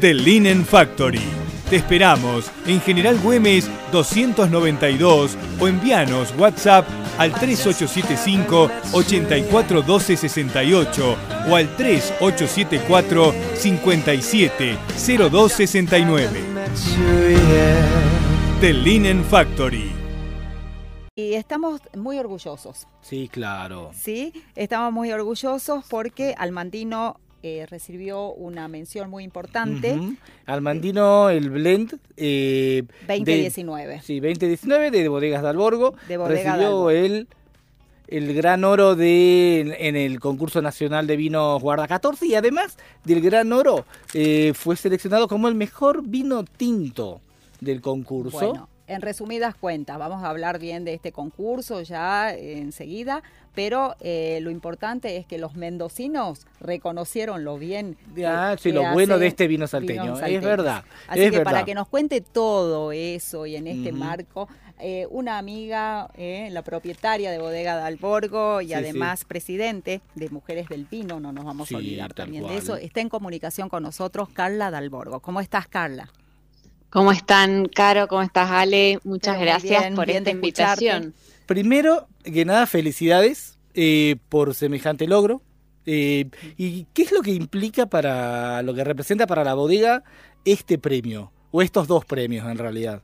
The Linen Factory. Te esperamos en General Güemes 292 o envíanos WhatsApp al 3875 841268 o al 3874 570269. The Linen Factory. Y estamos muy orgullosos, Sí, claro. ¿sí? Estamos muy orgullosos porque Almandino eh, recibió una mención muy importante. Almandino, el blend. eh, de- 2019. sí, 2019 de Bodegas de Alborgo. De Bodega recibió el, el gran oro de, en el concurso nacional de vinos Guarda 14 y además del gran oro eh, fue seleccionado como el mejor vino tinto del concurso. Bueno, en resumidas cuentas, vamos a hablar bien de este concurso ya eh, enseguida, pero eh, lo importante es que los mendocinos reconocieron lo bien. que- Ah, sí, que lo bueno de este vino salteño, es verdad, Así es que para que nos cuente todo eso y en este marco, eh, una amiga, eh, la propietaria de Bodega de Alborgo y Sí, además presidente de Mujeres del Vino, no nos vamos Sí, a olvidar también de cual. eso, está en comunicación con nosotros Carla Dalborgo. ¿Cómo estás, Carla? ¿Cómo están, Caro? ¿Cómo estás, Ale? Muchas Pero gracias bien, por bien esta invitación. Primero que nada, felicidades eh, por semejante logro. Eh, ¿Y qué es lo que implica para lo que representa para la bodega este premio? O estos dos premios en realidad.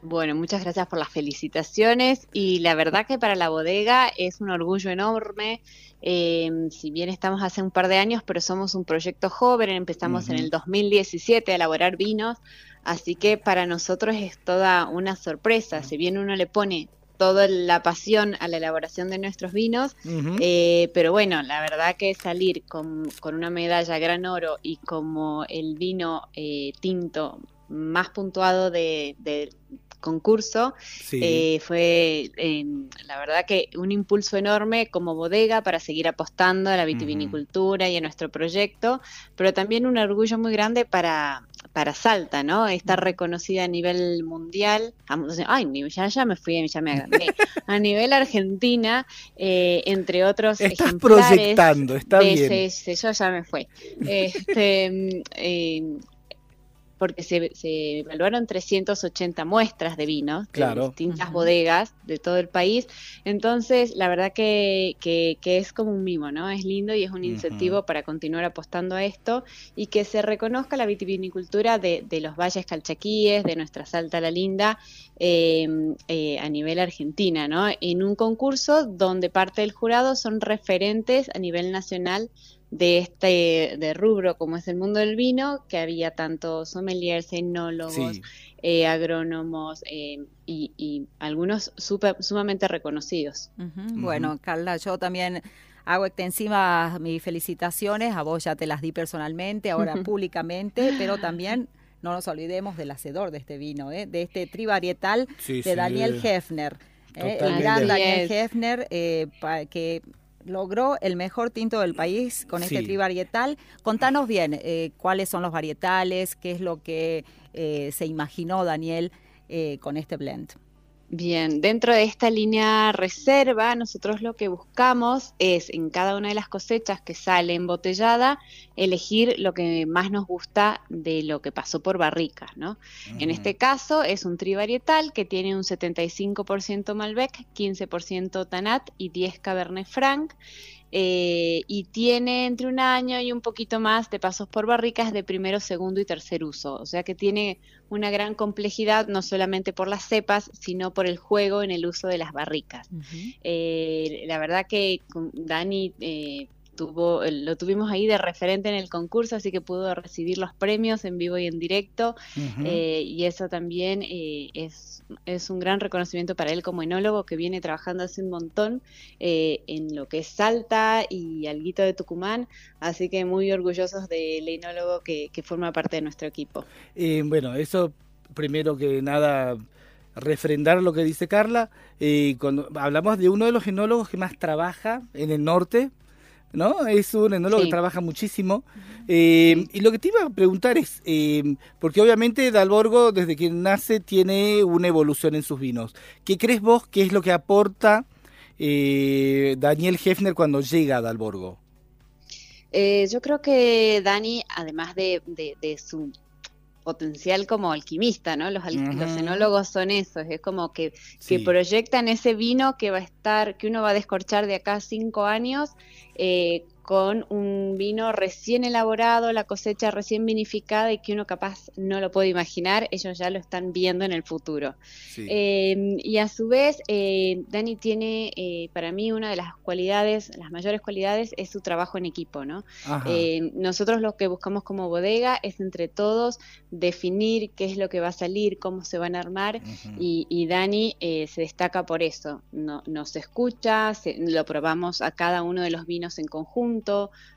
Bueno, muchas gracias por las felicitaciones y la verdad que para la bodega es un orgullo enorme. eh, si bien estamos hace un par de años, pero somos un proyecto joven, empezamos en el 2017 a elaborar vinos, así que para nosotros es toda una sorpresa. Si bien uno le pone toda la pasión a la elaboración de nuestros vinos. Eh, pero bueno, la verdad que salir con, con una medalla gran oro y como el vino eh, tinto más puntuado de- concurso, Sí. eh, fue eh, la verdad que un impulso enorme como bodega para seguir apostando a la vitivinicultura y a nuestro proyecto, pero también un orgullo muy grande para, para Salta, ¿no? Estar reconocida a nivel mundial, ay, ya, ya me fui, ya me agrandé, a nivel Argentina, eh, entre otros Estás proyectando, está de- bien. sí, sí, yo ya me fue. Este, mm, eh, porque se, se evaluaron 380 muestras de vinos Claro. de distintas bodegas de todo el país. Entonces, la verdad que, que- que es como un mimo, ¿no? Es lindo y es un incentivo para continuar apostando a esto y que se reconozca la vitivinicultura de, de los valles calchaquíes, de nuestra Salta la Linda, eh, eh, a nivel argentina, ¿no? En un concurso donde parte del jurado son referentes a nivel nacional de este de rubro como es el mundo del vino, que había tanto sommeliers, enólogos, Sí. eh, agrónomos eh, y, y algunos super- sumamente reconocidos. Bueno, Carla, yo también hago extensivas mis felicitaciones, a vos ya te las di personalmente, ahora públicamente, pero también no nos olvidemos del hacedor de este vino, ¿eh? de este trivarietal Sí, de sí. Daniel Hefner, ¿eh? el gran Daniel. Hefner, eh, pa- que logró el mejor tinto del país con este Sí. trivarietal. Contanos bien eh, cuáles son los varietales, qué es lo que eh, se imaginó Daniel eh, con este blend. Bien, dentro de esta línea reserva, nosotros lo que buscamos es en cada una de las cosechas que sale embotellada, elegir lo que más nos gusta de lo que pasó por barricas, ¿no? En este caso es un trivarietal que tiene un 75% Malbec, 15% Tanat y 10 Cabernet Franc. eh, y tiene entre un año y un poquito más de pasos por barricas de primero, segundo y tercer uso. O sea que tiene una gran complejidad, no solamente por las cepas, sino por el juego en el uso de las barricas. Eh, la verdad que Dani eh, tuvo, lo tuvimos ahí de referente en el concurso, así que pudo recibir los premios en vivo y en directo, eh, y eso también eh, es, es un gran reconocimiento para él como enólogo que viene trabajando hace un montón eh, en lo que es Salta y Alguito de Tucumán, así que muy orgullosos del enólogo que, que forma parte de nuestro equipo. Bueno, eso primero que nada refrendar lo que dice Carla. Eh, cuando hablamos de uno de los enólogos que más trabaja en el norte, ¿no? Es un enólogo Sí. que trabaja muchísimo. Eh, y lo que te iba a preguntar es, eh, porque obviamente Dalborgo desde que nace tiene una evolución en sus vinos. ¿Qué crees vos que es lo que aporta eh, Daniel Hefner cuando llega a Dalborgo? Eh, yo creo que Dani, además de, de- de su potencial como alquimista, ¿no? Los, al- Ujú. los enólogos son esos, es como que, Sí. que proyectan ese vino que va a estar, que uno va a descorchar de acá cinco años, eh, con un vino recién elaborado, la cosecha recién vinificada y que uno capaz no lo puede imaginar, ellos ya lo están viendo en el futuro. Sí. Eh, y a su vez, eh, Dani tiene, eh, para mí, una de las cualidades, las mayores cualidades, es su trabajo en equipo, ¿no? Eh, nosotros lo que buscamos como bodega es entre todos definir qué es lo que va a salir, cómo se van a armar y, y Dani eh, se destaca por eso. No, nos escucha, se- lo probamos a cada uno de los vinos en conjunto,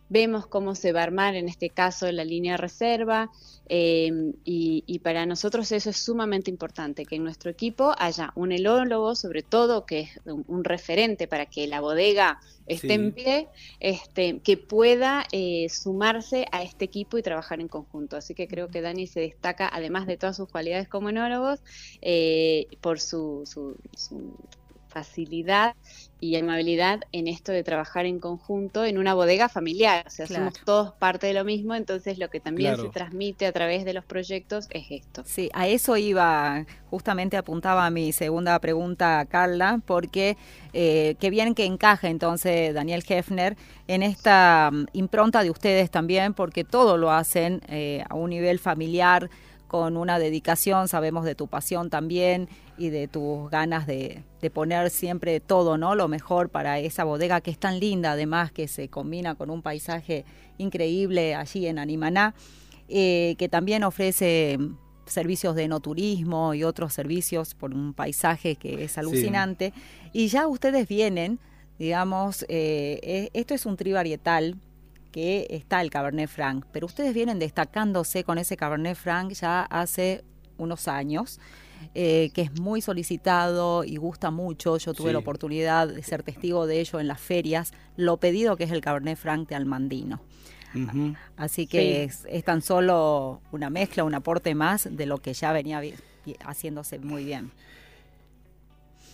vemos cómo se va a armar en este caso la línea reserva eh, y, y para nosotros eso es sumamente importante, que en nuestro equipo haya un elólogo sobre todo que es un, un referente para que la bodega esté Sí. en pie, este, que pueda eh, sumarse a este equipo y trabajar en conjunto. Así que creo que Dani se destaca, además de todas sus cualidades como enólogos, eh, por su, su- su facilidad y amabilidad en esto de trabajar en conjunto en una bodega familiar. O sea, Claro. somos todos parte de lo mismo, entonces lo que también Claro. se transmite a través de los proyectos es esto. Sí, a eso iba, justamente apuntaba mi segunda pregunta, Carla, porque eh, qué bien que encaja entonces Daniel Hefner en esta mm, impronta de ustedes también, porque todo lo hacen eh, a un nivel familiar, con una dedicación, sabemos de tu pasión también y de tus ganas de, de poner siempre todo, ¿no? Lo mejor para esa bodega que es tan linda, además que se combina con un paisaje increíble allí en Animaná eh, que también ofrece servicios de enoturismo y otros servicios por un paisaje que es alucinante. Y ya ustedes vienen, digamos, eh, eh, esto es un trivarietal que está el Cabernet Franc, pero ustedes vienen destacándose con ese Cabernet Franc ya hace unos años. eh, que es muy solicitado y gusta mucho. Yo tuve Sí. la oportunidad de ser testigo de ello en las ferias. Lo pedido que es el Cabernet Franc de Almandino. Así que es, es tan solo una mezcla, un aporte más de lo que ya venía haciéndose muy bien.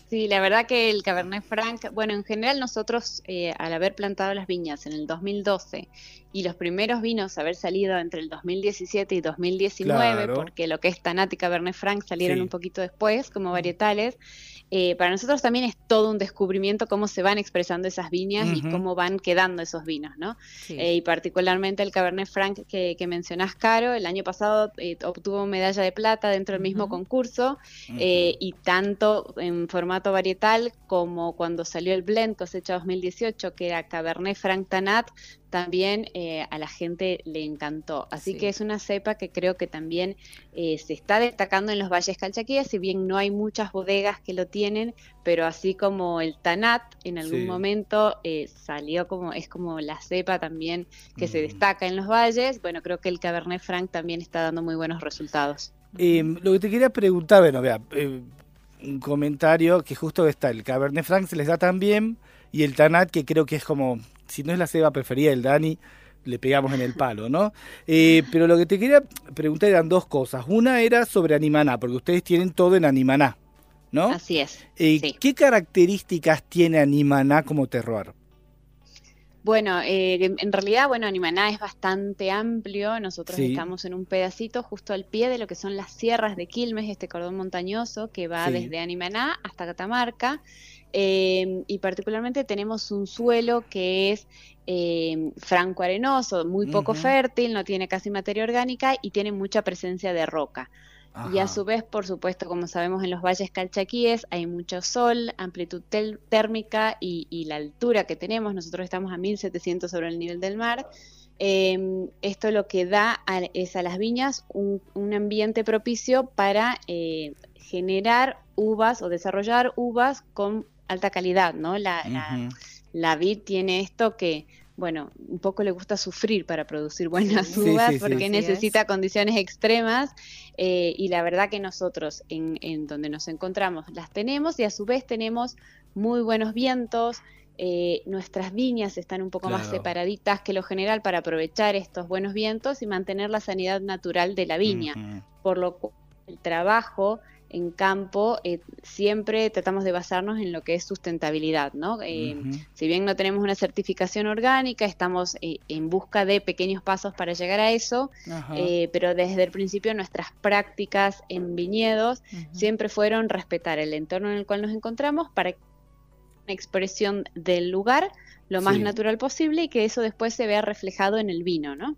Sí, la verdad que el Cabernet Franc, bueno, en general nosotros eh, al haber plantado las viñas en el 2012 y los primeros vinos haber salido entre el 2017 y 2019, Claro. porque lo que es Tanat y Cabernet Franc salieron Sí. un poquito después como varietales, eh, para nosotros también es todo un descubrimiento cómo se van expresando esas viñas y cómo van quedando esos vinos, ¿no? Sí. Eh, y particularmente el Cabernet Franc que, que mencionás, Caro, el año pasado eh, obtuvo medalla de plata dentro del mismo concurso eh, y tanto en formato varietal como cuando salió el blend cosecha 2018 que era Cabernet Franc Tanat también eh, a la gente le encantó así Sí. que es una cepa que creo que también eh, se está destacando en los valles calchaquíes si bien no hay muchas bodegas que lo tienen pero así como el Tanat en algún Sí. momento eh, salió como es como la cepa también que se Mm. destaca en los valles bueno creo que el Cabernet Franc también está dando muy buenos resultados Eh, lo que te quería preguntar, bueno, vea, un comentario que justo está, el Cabernet Franc se les da tan bien y el Tanat que creo que es como, si no es la ceba preferida del Dani, le pegamos en el palo, ¿no? Eh, pero lo que te quería preguntar eran dos cosas. Una era sobre Animaná, porque ustedes tienen todo en Animaná, ¿no? así es Eh, sí. ¿Qué características tiene Animaná como terroir? Bueno, eh, en realidad, bueno, Animaná es bastante amplio. Nosotros Sí. estamos en un pedacito justo al pie de lo que son las sierras de Quilmes, este cordón montañoso que va Sí. desde Animaná hasta Catamarca. Eh, y particularmente tenemos un suelo que es eh, franco arenoso, muy poco fértil, no tiene casi materia orgánica y tiene mucha presencia de roca. Y a su vez, por supuesto, como sabemos en los valles calchaquíes hay mucho sol, amplitud térmica y, y la altura que tenemos, nosotros estamos a 1700 sobre el nivel del mar. eh, esto lo que da a, es a las viñas un, un ambiente propicio para eh, generar uvas o desarrollar uvas con alta calidad, ¿no? La, la- la vid tiene esto que, bueno, un poco le gusta sufrir para producir buenas Sí, uvas sí, sí. porque necesita condiciones extremas eh, y la verdad que nosotros en, en donde nos encontramos las tenemos y a su vez tenemos muy buenos vientos. eh, nuestras viñas están un poco más separaditas que lo general para aprovechar estos buenos vientos y mantener la sanidad natural de la viña por lo cual el trabajo en campo eh, siempre tratamos de basarnos en lo que es sustentabilidad, ¿no? Eh, Ujú. Si bien no tenemos una certificación orgánica, estamos eh, en busca de pequeños pasos para llegar a eso, Ajá. eh, pero desde el principio nuestras prácticas en viñedos siempre fueron respetar el entorno en el cual nos encontramos para que una expresión del lugar lo más Sí. natural posible y que eso después se vea reflejado en el vino, ¿no?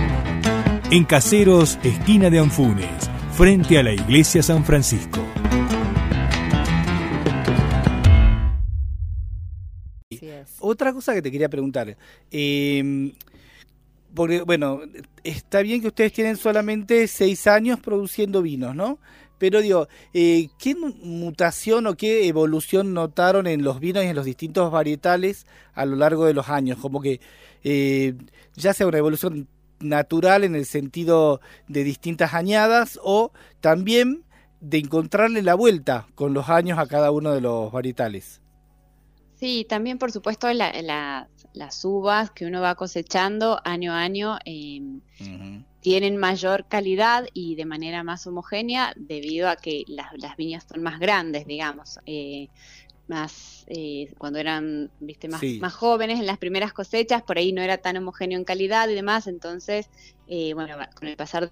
En Caseros, esquina de Anfunes, frente a la iglesia San Francisco. Otra cosa que te quería preguntar. eh, porque, bueno, está bien que ustedes tienen solamente seis años produciendo vinos, ¿no? Pero digo, eh, ¿qué mu- mutación o qué evolución notaron en los vinos y en los distintos varietales a lo largo de los años? Como que eh, ya sea una evolución natural en el sentido de distintas añadas o también de encontrarle la vuelta con los años a cada uno de los varietales. Sí, también por supuesto la- la- las uvas que uno va cosechando año a año eh, tienen mayor calidad y de manera más homogénea debido a que las, las viñas son más grandes, digamos, eh, más eh, cuando eran, viste, más, Sí. más jóvenes en las primeras cosechas, por ahí no era tan homogéneo en calidad y demás, entonces, eh, bueno, con el pasar de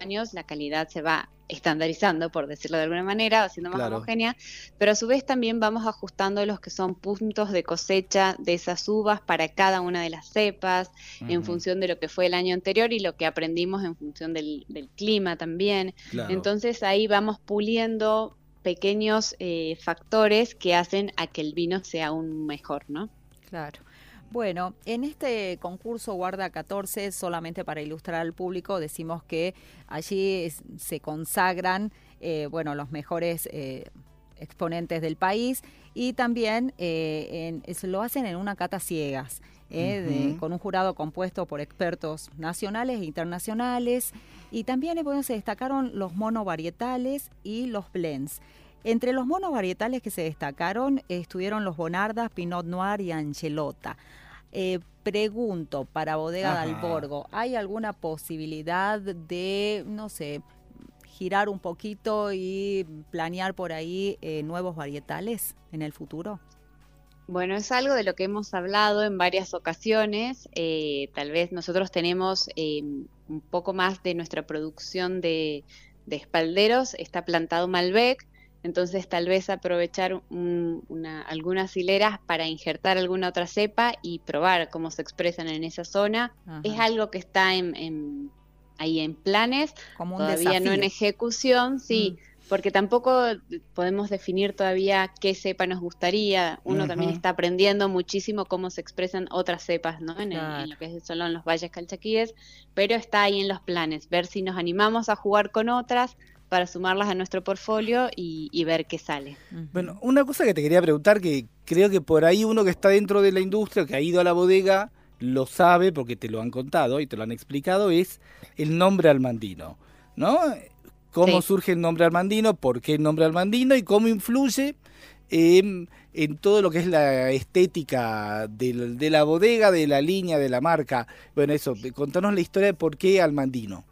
años la calidad se va estandarizando, por decirlo de alguna manera, haciendo más Claro. homogénea, pero a su vez también vamos ajustando los que son puntos de cosecha de esas uvas para cada una de las cepas, en función de lo que fue el año anterior y lo que aprendimos en función del, del clima también. claro. Entonces ahí vamos puliendo pequeños eh, factores que hacen a que el vino sea aún mejor, ¿no? Claro. Bueno, en este concurso Guarda 14, solamente para ilustrar al público, decimos que allí se consagran, eh, bueno, los mejores eh, exponentes del país y también eh, en- es- lo hacen en una cata ciegas, eh, de- con un jurado compuesto por expertos nacionales e internacionales y también eh, bueno, se destacaron los monovarietales y los blends. Entre los monos varietales que se destacaron eh, estuvieron los Bonardas, Pinot Noir y Angelota. Eh, pregunto para Bodega Ajá. del Borgo, ¿hay alguna posibilidad de, no sé, girar un poquito y planear por ahí eh, nuevos varietales en el futuro? Bueno, es algo de lo que hemos hablado en varias ocasiones. eh, tal vez nosotros tenemos eh, un poco más de nuestra producción de, de espalderos, está plantado Malbec, entonces tal vez aprovechar un- una- algunas hileras para injertar alguna otra cepa y probar cómo se expresan en esa zona. Es algo que está en, en- ahí en planes, Como un todavía no en ejecución, sí, porque tampoco podemos definir todavía qué cepa nos gustaría. Uno también está aprendiendo muchísimo cómo se expresan otras cepas, ¿no? En, el- en Claro. lo que son los valles calchaquíes, pero está ahí en los planes, ver si nos animamos a jugar con otras para sumarlas a nuestro portfolio y, y ver qué sale. Bueno, una cosa que te quería preguntar, que creo que por ahí uno que está dentro de la industria, que ha ido a la bodega, lo sabe porque te lo han contado y te lo han explicado, es el nombre almandino, ¿no? ¿Cómo Sí. surge el nombre almandino? ¿Por qué el nombre almandino? ¿Y cómo influye en, en todo lo que es la estética del- de la bodega, de la línea, de la marca? Bueno, eso, contanos la historia de por qué almandino.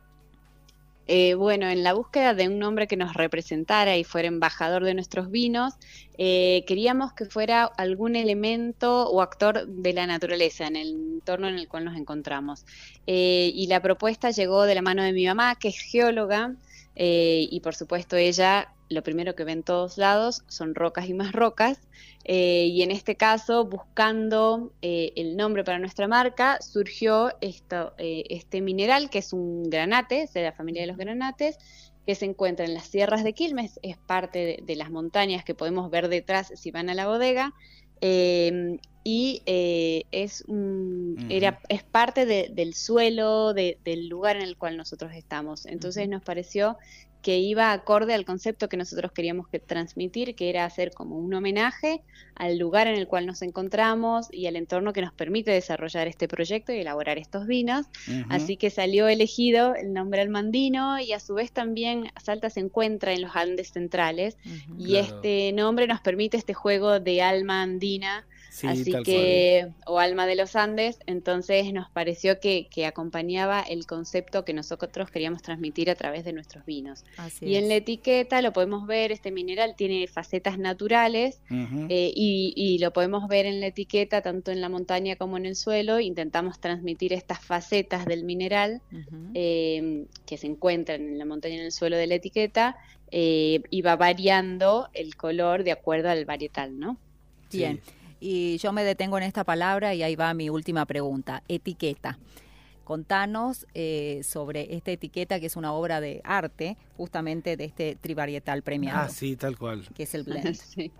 Eh, bueno, en la búsqueda de un nombre que nos representara y fuera embajador de nuestros vinos, eh, queríamos que fuera algún elemento o actor de la naturaleza en el entorno en el cual nos encontramos. Eh, y la propuesta llegó de la mano de mi mamá, que es geóloga, eh, y por supuesto ella lo primero que ve en todos lados son rocas y más rocas. eh, y en este caso, buscando eh, el nombre para nuestra marca, surgió esto, este mineral que es un granate, es de la familia de los granates, que se encuentra en las sierras de Quilmes, es parte de, de las montañas que podemos ver detrás si van a la bodega. eh, y eh, es, un- era, es parte de- del suelo, de- del lugar en el cual nosotros estamos. Entonces nos pareció que iba acorde al concepto que nosotros queríamos que transmitir, que era hacer como un homenaje al lugar en el cual nos encontramos y al entorno que nos permite desarrollar este proyecto y elaborar estos vinos. Así que salió elegido el nombre almandino y a su vez también Salta se encuentra en los Andes centrales y Claro. este nombre nos permite este juego de alma andina Sí, Así tal que, o Alma de los Andes, entonces nos pareció que, que acompañaba el concepto que nosotros queríamos transmitir a través de nuestros vinos. Así Y en la etiqueta lo podemos ver, este mineral tiene facetas naturales eh, y, y lo podemos ver en la etiqueta tanto en la montaña como en el suelo. Intentamos transmitir estas facetas del mineral eh, que se encuentran en la montaña y en el suelo de la etiqueta eh, y va variando el color de acuerdo al varietal, ¿no? Sí. Y yo me detengo en esta palabra y ahí va mi última pregunta. Etiqueta. Contanos eh, sobre esta etiqueta que es una obra de arte, justamente de este trivarietal premiado, Ah, sí, tal cual. que es el blend. Sí.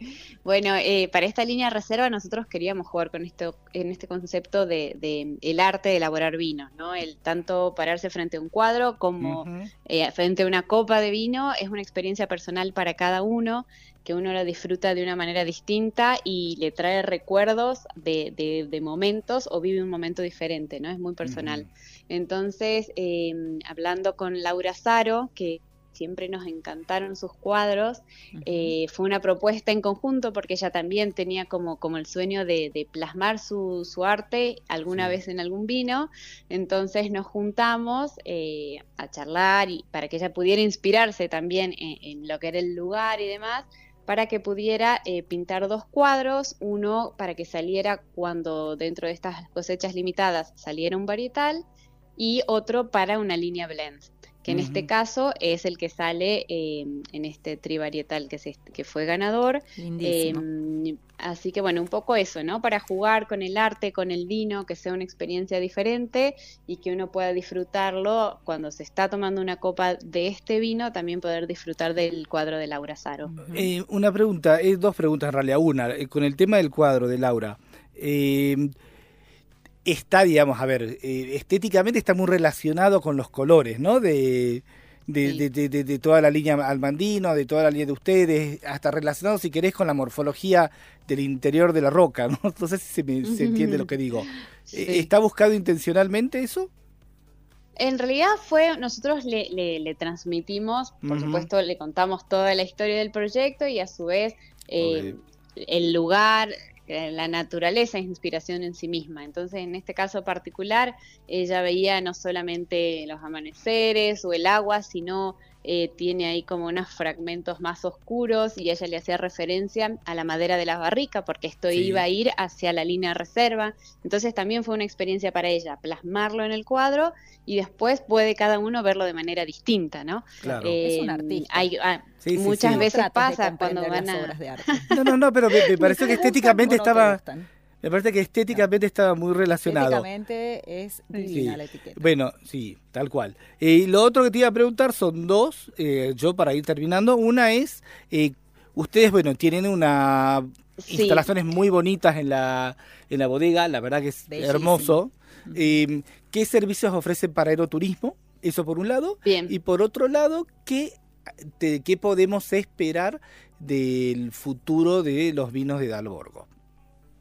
Bueno, eh, para esta línea de reserva nosotros queríamos jugar con esto, en este concepto de, de el arte de elaborar vinos, ¿no? El tanto pararse frente a un cuadro como eh, frente a una copa de vino es una experiencia personal para cada uno, que uno la disfruta de una manera distinta y le trae recuerdos de, de- de momentos o vive un momento diferente, ¿no? Es muy personal. Entonces, eh, hablando con Laura Saro, que siempre nos encantaron sus cuadros, eh, fue una propuesta en conjunto porque ella también tenía como, como el sueño de, de plasmar su, su arte alguna Sí. vez en algún vino. Entonces nos juntamos eh, a charlar y para que ella pudiera inspirarse también en, en lo que era el lugar y demás para que pudiera eh, pintar dos cuadros, uno para que saliera cuando dentro de estas cosechas limitadas saliera un varietal y otro para una línea blend, que en este caso es el que sale eh, en este trivarietal que, se, que fue ganador. Lindísimo. Eh, así que bueno, un poco eso, ¿no? Para jugar con el arte, con el vino, que sea una experiencia diferente y que uno pueda disfrutarlo cuando se está tomando una copa de este vino, también poder disfrutar del cuadro de Laura Saro. Eh, una pregunta, es dos preguntas en realidad. Una, eh, con el tema del cuadro de Laura. Está, digamos, a ver, eh, estéticamente está muy relacionado con los colores, ¿no? De, de, Sí. de- de- de- de toda la línea almandino, de toda la línea de ustedes, hasta relacionado, si querés, con la morfología del interior de la roca, ¿no? No sé si se, me- se entiende lo que digo. Sí. Eh, ¿Está buscado intencionalmente eso? En realidad fue, nosotros le, le- le transmitimos, por supuesto, le contamos toda la historia del proyecto y a su vez eh, el lugar, la naturaleza es inspiración en sí misma. Entonces, en este caso particular, ella veía no solamente los amaneceres o el agua, sino eh, tiene ahí como unos fragmentos más oscuros y ella le hacía referencia a la madera de la barrica, porque esto Sí. iba a ir hacia la línea reserva. Entonces, también fue una experiencia para ella, plasmarlo en el cuadro y después puede cada uno verlo de manera distinta, ¿no? Claro. Es un Eh, artista. hay- ah, Sí, sí, muchas. No veces pasa cuando van las a... obras de arte. No, no, no, pero me, me pareció que estéticamente estaba, gustan. Me parece que estéticamente estaba muy relacionado. Estéticamente es divina Sí. la etiqueta. Bueno, sí, tal cual. Eh, y lo otro que te iba a preguntar son dos, eh, yo para ir terminando. Una es, eh, ustedes, bueno, tienen una Sí. instalaciones muy bonitas en la, en la bodega, la verdad que es Bellísimo. hermoso. Eh, ¿Qué servicios ofrecen para aeroturismo? Eso por un lado. Bien. Y por otro lado, ¿qué te- ¿qué podemos esperar del futuro de los vinos de Dalborgo?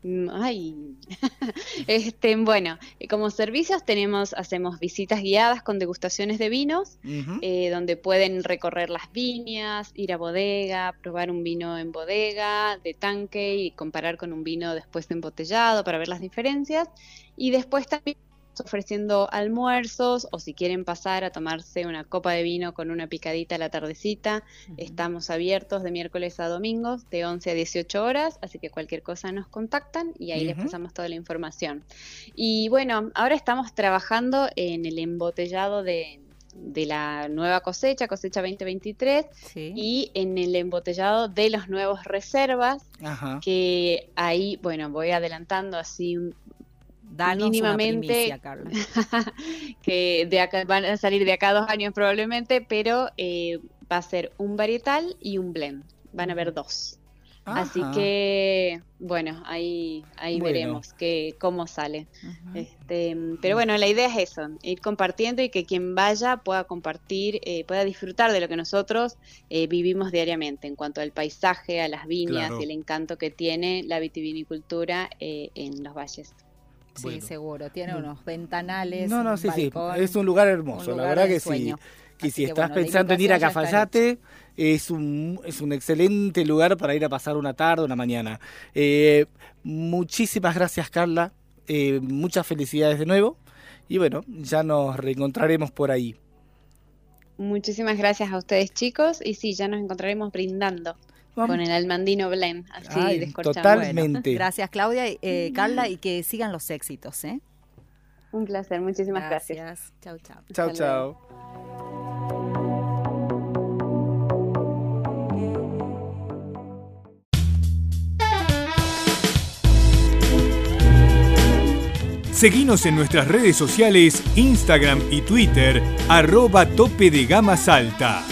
Mm, Ay, este, bueno, eh, como servicios tenemos, hacemos visitas guiadas con degustaciones de vinos, eh, donde pueden recorrer las viñas, ir a bodega, probar un vino en bodega, de tanque y comparar con un vino después de embotellado para ver las diferencias. Y después también ofreciendo almuerzos o si quieren pasar a tomarse una copa de vino con una picadita a la tardecita, estamos abiertos de miércoles a domingos de 11 a 18 horas, así que cualquier cosa nos contactan y ahí les pasamos toda la información. Y bueno, ahora estamos trabajando en el embotellado de, de la nueva cosecha, cosecha 2023, Sí. y en el embotellado de los nuevos reservas, Ajá. que ahí, bueno, voy adelantando así un- Danos mínimamente- una primicia, Carla. que de acá, van a salir de acá dos años probablemente, pero eh, va a ser un varietal y un blend. Van a haber dos. Así que, bueno, ahí, ahí Bueno. veremos que, cómo sale. Este, pero bueno, la idea es eso, ir compartiendo y que quien vaya pueda compartir, eh, pueda disfrutar de lo que nosotros eh, vivimos diariamente en cuanto al paisaje, a las viñas Claro. y el encanto que tiene la vitivinicultura eh, en los valles. Sí, Bueno. seguro. Tiene Bueno. unos ventanales. No, no, un sí, sí. balcón, Es un lugar hermoso, un la lugar verdad de que sí. Que Así si que, estás bueno, la pensando en ir a Cafayate, es un, es un excelente lugar para ir a pasar una tarde, una mañana. Eh, muchísimas gracias, Carla. Eh, muchas felicidades de nuevo. Y bueno, ya nos reencontraremos por ahí. Muchísimas gracias a ustedes chicos y sí, ya nos encontraremos brindando Vamos. con el almandino blend, así Ay. Bueno, Totalmente. gracias, Claudia, y, eh, Carla, y que sigan los éxitos, ¿eh? Un placer, muchísimas gracias. Chau, chau. Chao, Hasta luego. chao. Seguinos en nuestras redes sociales, Instagram y Twitter, arroba tope de gama salta.